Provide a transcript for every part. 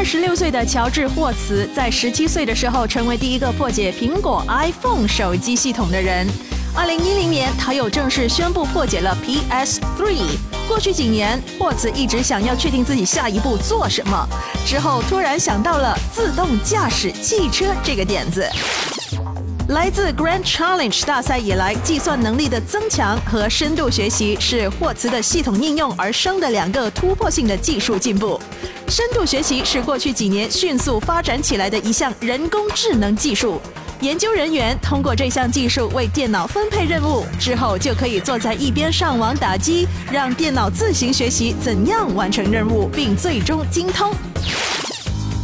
二十六岁的乔治霍茨在十七岁的时候成为第一个破解苹果 iPhone 手机系统的人。二零一零年，他又正式宣布破解了 PS3。过去几年，霍茨一直想要确定自己下一步做什么，之后突然想到了自动驾驶汽车这个点子。来自 Grand Challenge 大赛以来，计算能力的增强和深度学习是霍茨的系统应用而生的两个突破性的技术进步。深度学习是过去几年迅速发展起来的一项人工智能技术。研究人员通过这项技术为电脑分配任务之后，就可以坐在一边上网打机，让电脑自行学习怎样完成任务，并最终精通。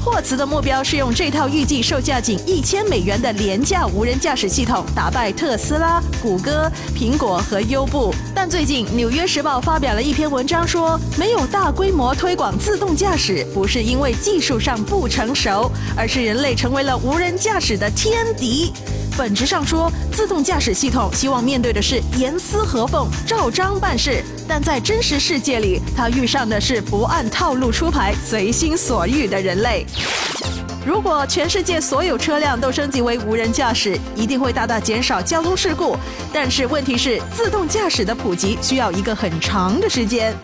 霍茨的目标是用这套预计售价仅一千美元的廉价无人驾驶系统打败特斯拉、谷歌、苹果和优步。但最近，《纽约时报》发表了一篇文章，说没有大规模推广自动驾驶，不是因为技术上不成熟，而是人类成为了无人驾驶的天敌。本质上说，自动驾驶系统希望面对的是严丝合缝、照章办事，但在真实世界里，它遇上的是不按套路出牌、随心所欲的人类。如果全世界所有车辆都升级为无人驾驶，一定会大大减少交通事故。但是问题是，自动驾驶的普及需要一个很长的时间。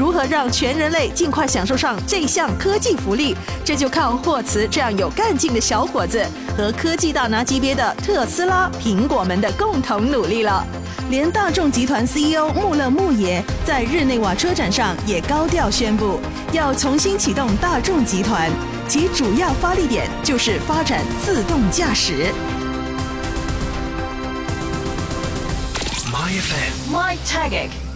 如何让全人类尽快享受上这项科技福利？这就靠霍茨这样有干劲的小伙子和科技大拿级别的特斯拉、苹果们的共同努力了。连大众集团 CEO 穆勒穆爷在日内瓦车展上也高调宣布，要重新启动大众集团，其主要发力点就是发展自动驾驶。My FM，My Tagic。